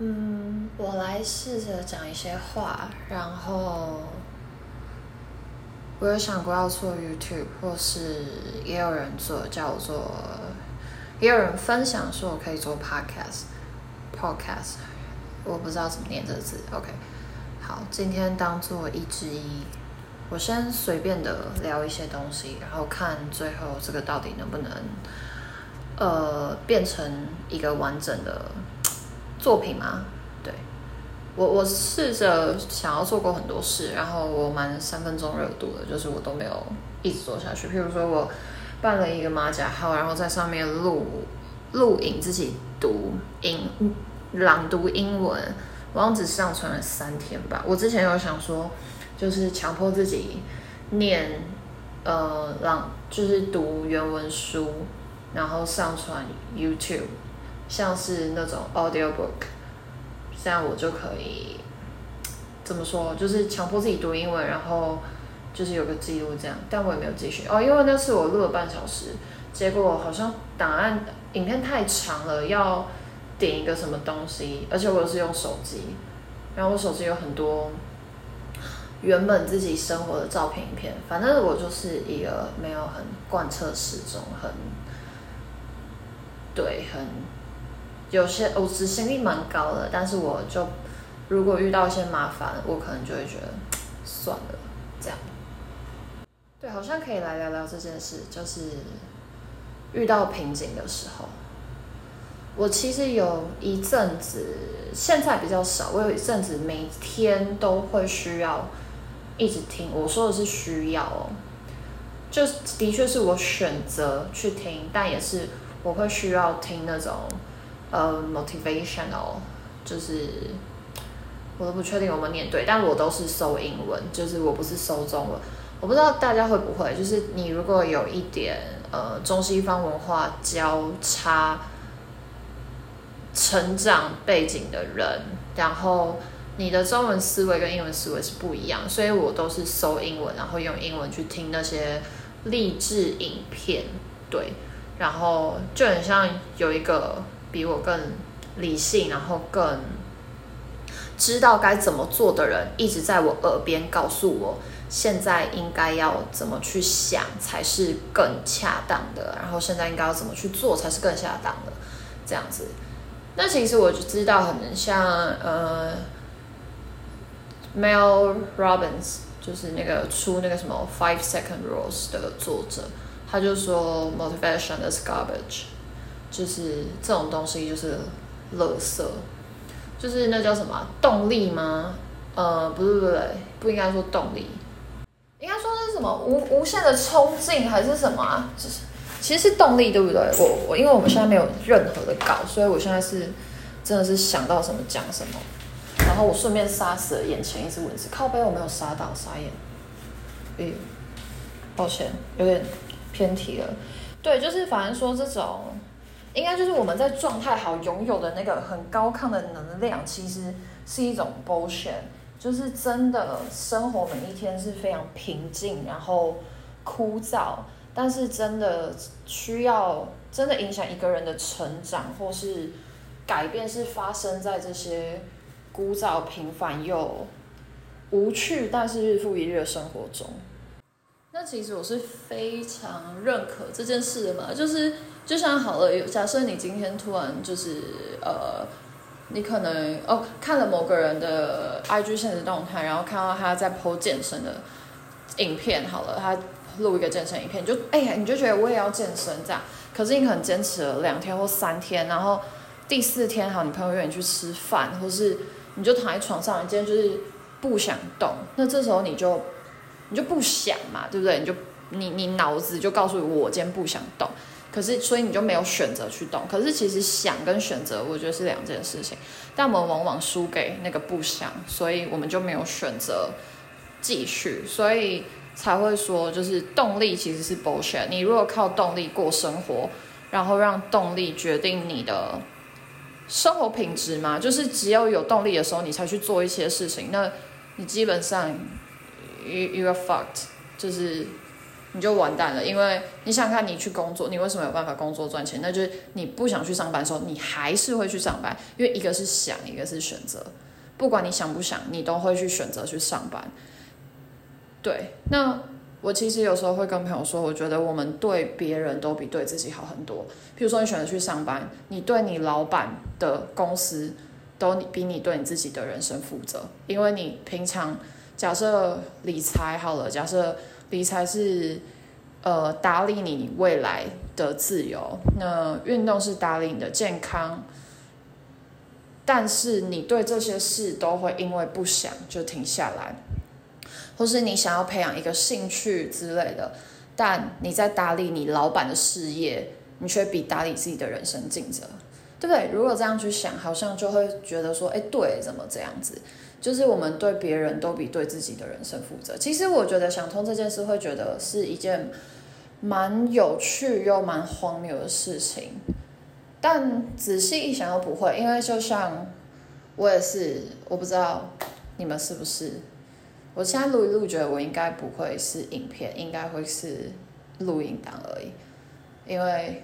嗯，我来试着讲一些话，然后我有想过要做 YouTube，或是也有人做叫我做，也有人分享说我可以做 Podcast，Podcast，我不知道怎么念这个字，OK，好，今天当做一之一，我先随便的聊一些东西，然后看最后这个到底能不能，呃，变成一个完整的。作品吗？对，我我试着想要做过很多事，然后我蛮三分钟热度的，就是我都没有一直做下去。譬如说我办了一个马甲号，然后在上面录录影自己读英朗读英文，我好像只上传了三天吧。我之前有想说，就是强迫自己念呃朗，就是读原文书，然后上传 YouTube。像是那种 audio book，这样我就可以怎么说？就是强迫自己读英文，然后就是有个记录这样。但我也没有继续哦，因为那次我录了半小时，结果好像档案影片太长了，要点一个什么东西，而且我是用手机，然后我手机有很多原本自己生活的照片影片，反正我就是一个没有很贯彻始终，很对很。有些我执行力蛮高的，但是我就如果遇到一些麻烦，我可能就会觉得算了，这样。对，好像可以来聊聊这件事，就是遇到瓶颈的时候，我其实有一阵子，现在比较少，我有一阵子每天都会需要一直听。我说的是需要哦，就的确是我选择去听，但也是我会需要听那种。呃，motivational，就是我都不确定有没有念对，但我都是搜英文，就是我不是搜中文。我不知道大家会不会，就是你如果有一点呃中西方文化交叉成长背景的人，然后你的中文思维跟英文思维是不一样，所以我都是搜英文，然后用英文去听那些励志影片，对，然后就很像有一个。比我更理性，然后更知道该怎么做的人，一直在我耳边告诉我，现在应该要怎么去想才是更恰当的，然后现在应该要怎么去做才是更恰当的，这样子。那其实我就知道，很像呃，Mel Robbins，就是那个出那个什么 Five Second Rules 的作者，他就说 Motivation is garbage。就是这种东西就是垃圾，就是那叫什么动力吗？呃，不是不是，不应该说动力，应该说是什么无无限的冲劲还是什么啊？就是其实是动力，对不对？我我因为我们现在没有任何的稿，所以我现在是真的是想到什么讲什么，然后我顺便杀死了眼前一只蚊子，靠背我没有杀到，傻眼，诶，抱歉，有点偏题了。对，就是反正说这种。应该就是我们在状态好拥有的那个很高亢的能量，其实是一种 bullshit。就是真的生活每一天是非常平静，然后枯燥，但是真的需要真的影响一个人的成长或是改变，是发生在这些枯燥、平凡又无趣，但是日复一日的生活中。那其实我是非常认可这件事的嘛，就是就像好了，假设你今天突然就是呃，你可能哦看了某个人的 IG 现实动态，然后看到他在 PO 健身的影片，好了，他录一个健身影片，就哎呀，你就觉得我也要健身这样，可是你可能坚持了两天或三天，然后第四天好，你朋友约你去吃饭，或是你就躺在床上，你今天就是不想动，那这时候你就。你就不想嘛，对不对？你就你你脑子就告诉我今天不想动，可是所以你就没有选择去动。可是其实想跟选择，我觉得是两件事情。但我们往往输给那个不想，所以我们就没有选择继续，所以才会说，就是动力其实是 bullshit。你如果靠动力过生活，然后让动力决定你的生活品质嘛，就是只有有动力的时候，你才去做一些事情，那你基本上。You you are fucked，就是你就完蛋了。因为你想看，你去工作，你为什么有办法工作赚钱？那就是你不想去上班的时候，你还是会去上班，因为一个是想，一个是选择。不管你想不想，你都会去选择去上班。对，那我其实有时候会跟朋友说，我觉得我们对别人都比对自己好很多。譬如说，你选择去上班，你对你老板的公司都比你对你自己的人生负责，因为你平常假设理财好了，假设理财是呃打理你未来的自由，那运动是打理你的健康。但是你对这些事都会因为不想就停下来，或是你想要培养一个兴趣之类的，但你在打理你老板的事业，你却比打理自己的人生尽责，对不对？如果这样去想，好像就会觉得说，哎，对，怎么这样子？就是我们对别人都比对自己的人生负责。其实我觉得想通这件事，会觉得是一件蛮有趣又蛮荒谬的事情。但仔细一想又不会，因为就像我也是，我不知道你们是不是。我现在录一录，觉得我应该不会是影片，应该会是录音档而已，因为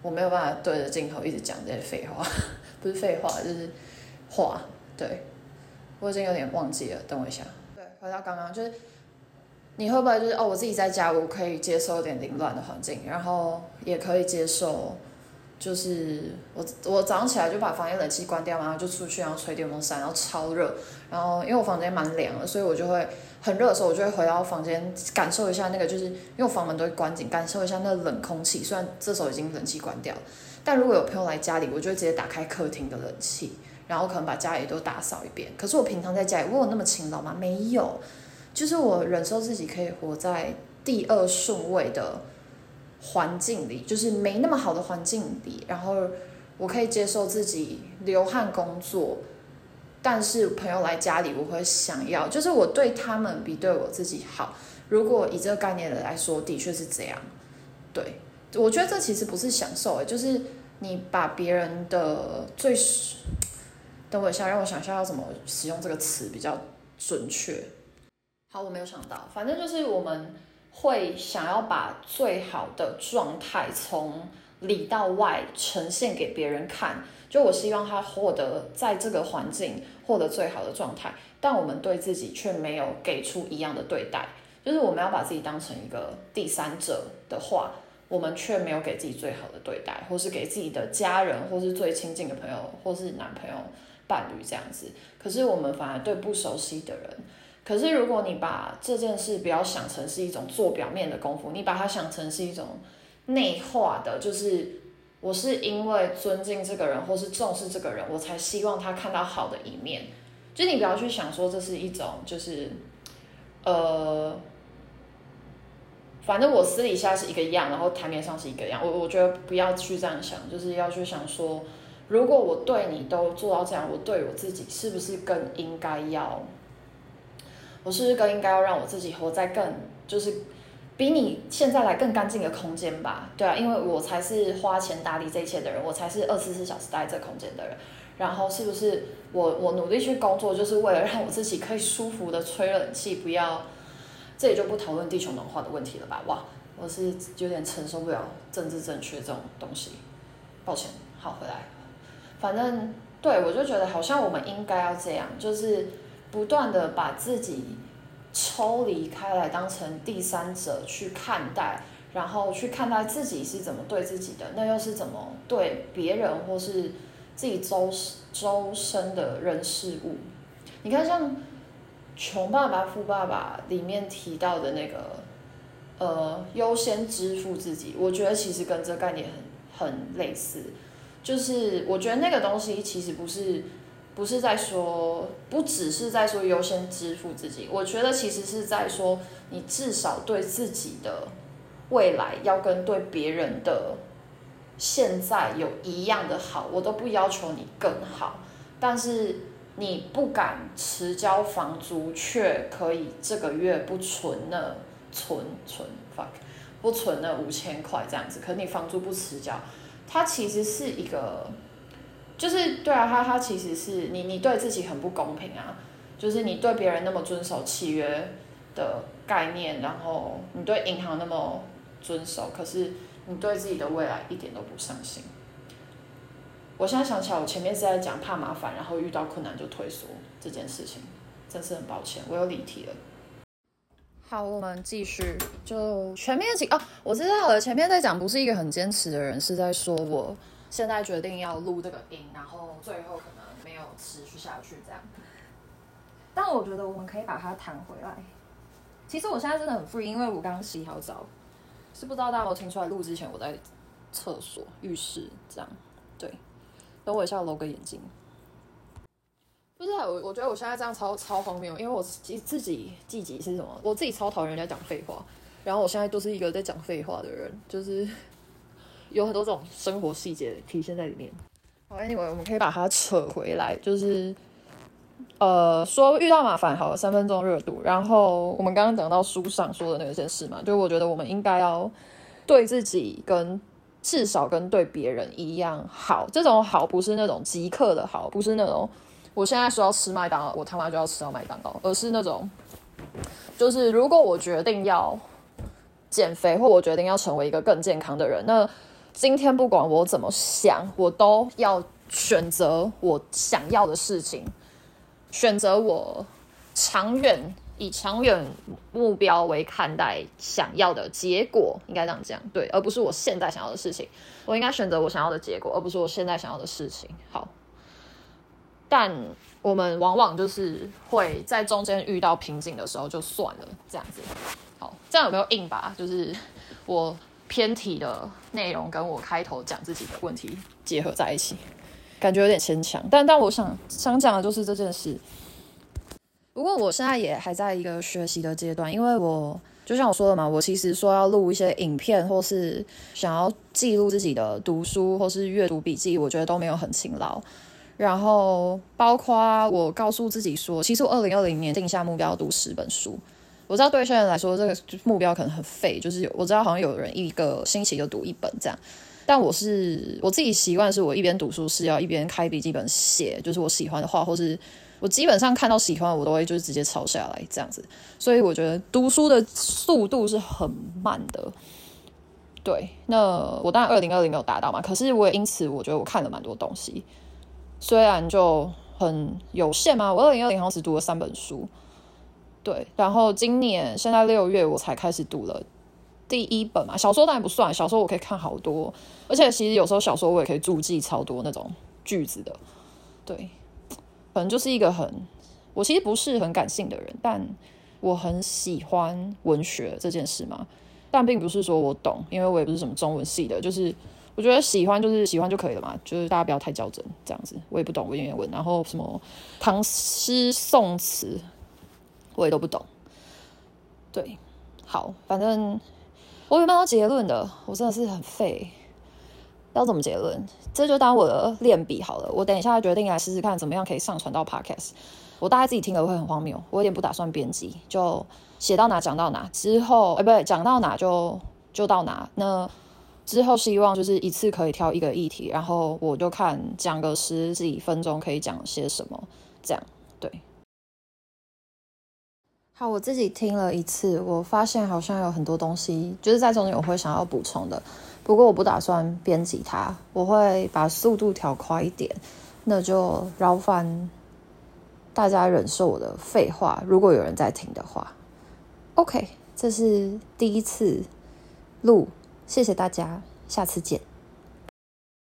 我没有办法对着镜头一直讲这些废话，不是废话，就是话。对，我已经有点忘记了，等我一下。对，回到刚刚就是。你会不会就是哦？我自己在家，我可以接受一点凌乱的环境，然后也可以接受，就是我我早上起来就把房间冷气关掉，然后就出去，然后吹电风扇，然后超热，然后因为我房间蛮凉的，所以我就会很热的时候，我就会回到房间感受一下那个，就是因为我房门都会关紧，感受一下那冷空气。虽然这时候已经冷气关掉，但如果有朋友来家里，我就会直接打开客厅的冷气，然后可能把家里都打扫一遍。可是我平常在家里，我有那么勤劳吗？没有。就是我忍受自己可以活在第二顺位的环境里，就是没那么好的环境里，然后我可以接受自己流汗工作，但是朋友来家里，我会想要，就是我对他们比对我自己好。如果以这个概念来说，的确是这样。对，我觉得这其实不是享受，就是你把别人的最……等我一下，让我想一下要怎么使用这个词比较准确。好，我没有想到，反正就是我们会想要把最好的状态从里到外呈现给别人看。就我希望他获得在这个环境获得最好的状态，但我们对自己却没有给出一样的对待。就是我们要把自己当成一个第三者的话，我们却没有给自己最好的对待，或是给自己的家人，或是最亲近的朋友，或是男朋友、伴侣这样子。可是我们反而对不熟悉的人。可是，如果你把这件事不要想成是一种做表面的功夫，你把它想成是一种内化的，就是我是因为尊敬这个人或是重视这个人，我才希望他看到好的一面。就你不要去想说这是一种，就是呃，反正我私底下是一个样，然后台面上是一个样。我我觉得不要去这样想，就是要去想说，如果我对你都做到这样，我对我自己是不是更应该要？我是不是更应该要让我自己活在更就是比你现在来更干净的空间吧？对啊，因为我才是花钱打理这一切的人，我才是二十四小时待这空间的人。然后是不是我我努力去工作，就是为了让我自己可以舒服的吹冷气，不要这里就不讨论地球暖化的问题了吧？哇，我是有点承受不了政治正确这种东西，抱歉。好，回来，反正对我就觉得好像我们应该要这样，就是。不断的把自己抽离开来，当成第三者去看待，然后去看待自己是怎么对自己的，那又是怎么对别人或是自己周周身的人事物？你看，像《穷爸爸富爸爸》里面提到的那个，呃，优先支付自己，我觉得其实跟这个概念很很类似，就是我觉得那个东西其实不是。不是在说，不只是在说优先支付自己，我觉得其实是在说，你至少对自己的未来要跟对别人的现在有一样的好，我都不要求你更好，但是你不敢迟交房租，却可以这个月不存了，存存 fuck 不存了五千块这样子，可你房租不迟交，它其实是一个。就是对啊，他他其实是你你对自己很不公平啊，就是你对别人那么遵守契约，的概念，然后你对银行那么遵守，可是你对自己的未来一点都不上心。我现在想起来，我前面是在讲怕麻烦，然后遇到困难就退缩这件事情，真是很抱歉，我又离题了。好，我们继续，就前面几哦，我知道了，前面在讲不是一个很坚持的人，是在说我现在决定要录这个音，然后最后可能没有持续下去这样。但我觉得我们可以把它弹回来。其实我现在真的很 free，因为我刚洗好澡，是不知道大家有听出来，录之前我在厕所、浴室这样，对。等我一下，揉个眼睛。不是我，我觉得我现在这样超超荒谬，因为我自自己自己是什么？我自己超讨厌人家讲废话，然后我现在都是一个在讲废话的人，就是有很多这种生活细节体现在里面。好，Anyway，我们可以把它扯回来，就是呃，说遇到麻烦，好，三分钟热度。然后我们刚刚讲到书上说的那件事嘛，就我觉得我们应该要对自己跟。至少跟对别人一样好，这种好不是那种即刻的好，不是那种我现在说要吃麦当劳，我他妈就要吃到麦当劳，而是那种，就是如果我决定要减肥，或我决定要成为一个更健康的人，那今天不管我怎么想，我都要选择我想要的事情，选择我长远。以长远目标为看待想要的结果，应该这样讲对，而不是我现在想要的事情。我应该选择我想要的结果，而不是我现在想要的事情。好，但我们往往就是会在中间遇到瓶颈的时候就算了，这样子。好，这样有没有硬吧就是我偏题的内容跟我开头讲自己的问题结合在一起？感觉有点牵强。但但我想想讲的就是这件事。不过我现在也还在一个学习的阶段，因为我就像我说的嘛，我其实说要录一些影片，或是想要记录自己的读书或是阅读笔记，我觉得都没有很勤劳。然后包括我告诉自己说，其实我二零二零年定下目标读十本书。我知道对一些人来说，这个目标可能很废，就是我知道好像有人一个星期就读一本这样，但我是我自己习惯是我一边读书是要一边开笔记本写，就是我喜欢的话或是。我基本上看到喜欢，我都会就是直接抄下来这样子，所以我觉得读书的速度是很慢的。对，那我当然二零二零没有达到嘛，可是我也因此我觉得我看了蛮多东西，虽然就很有限嘛。我二零二零好像只读了三本书，对，然后今年现在六月我才开始读了第一本嘛，小说当然不算，小说我可以看好多，而且其实有时候小说我也可以注记超多那种句子的，对。可能就是一个很，我其实不是很感性的人，但我很喜欢文学这件事嘛。但并不是说我懂，因为我也不是什么中文系的，就是我觉得喜欢就是喜欢就可以了嘛，就是大家不要太较真这样子。我也不懂文言文，然后什么唐诗宋词我也都不懂。对，好，反正我有没有结论的？我真的是很废。要怎么结论？这就当我的练笔好了。我等一下决定来试试看，怎么样可以上传到 Podcast。我大概自己听了会很荒谬，我有点不打算编辑，就写到哪讲到哪。之后，哎，不对，讲到哪就就到哪。那之后希望就是一次可以挑一个议题，然后我就看讲个十几分钟可以讲些什么，这样对。好，我自己听了一次，我发现好像有很多东西，就是在中间我会想要补充的。不过我不打算编辑它，我会把速度调快一点，那就劳烦大家忍受我的废话。如果有人在听的话，OK，这是第一次录，谢谢大家，下次见。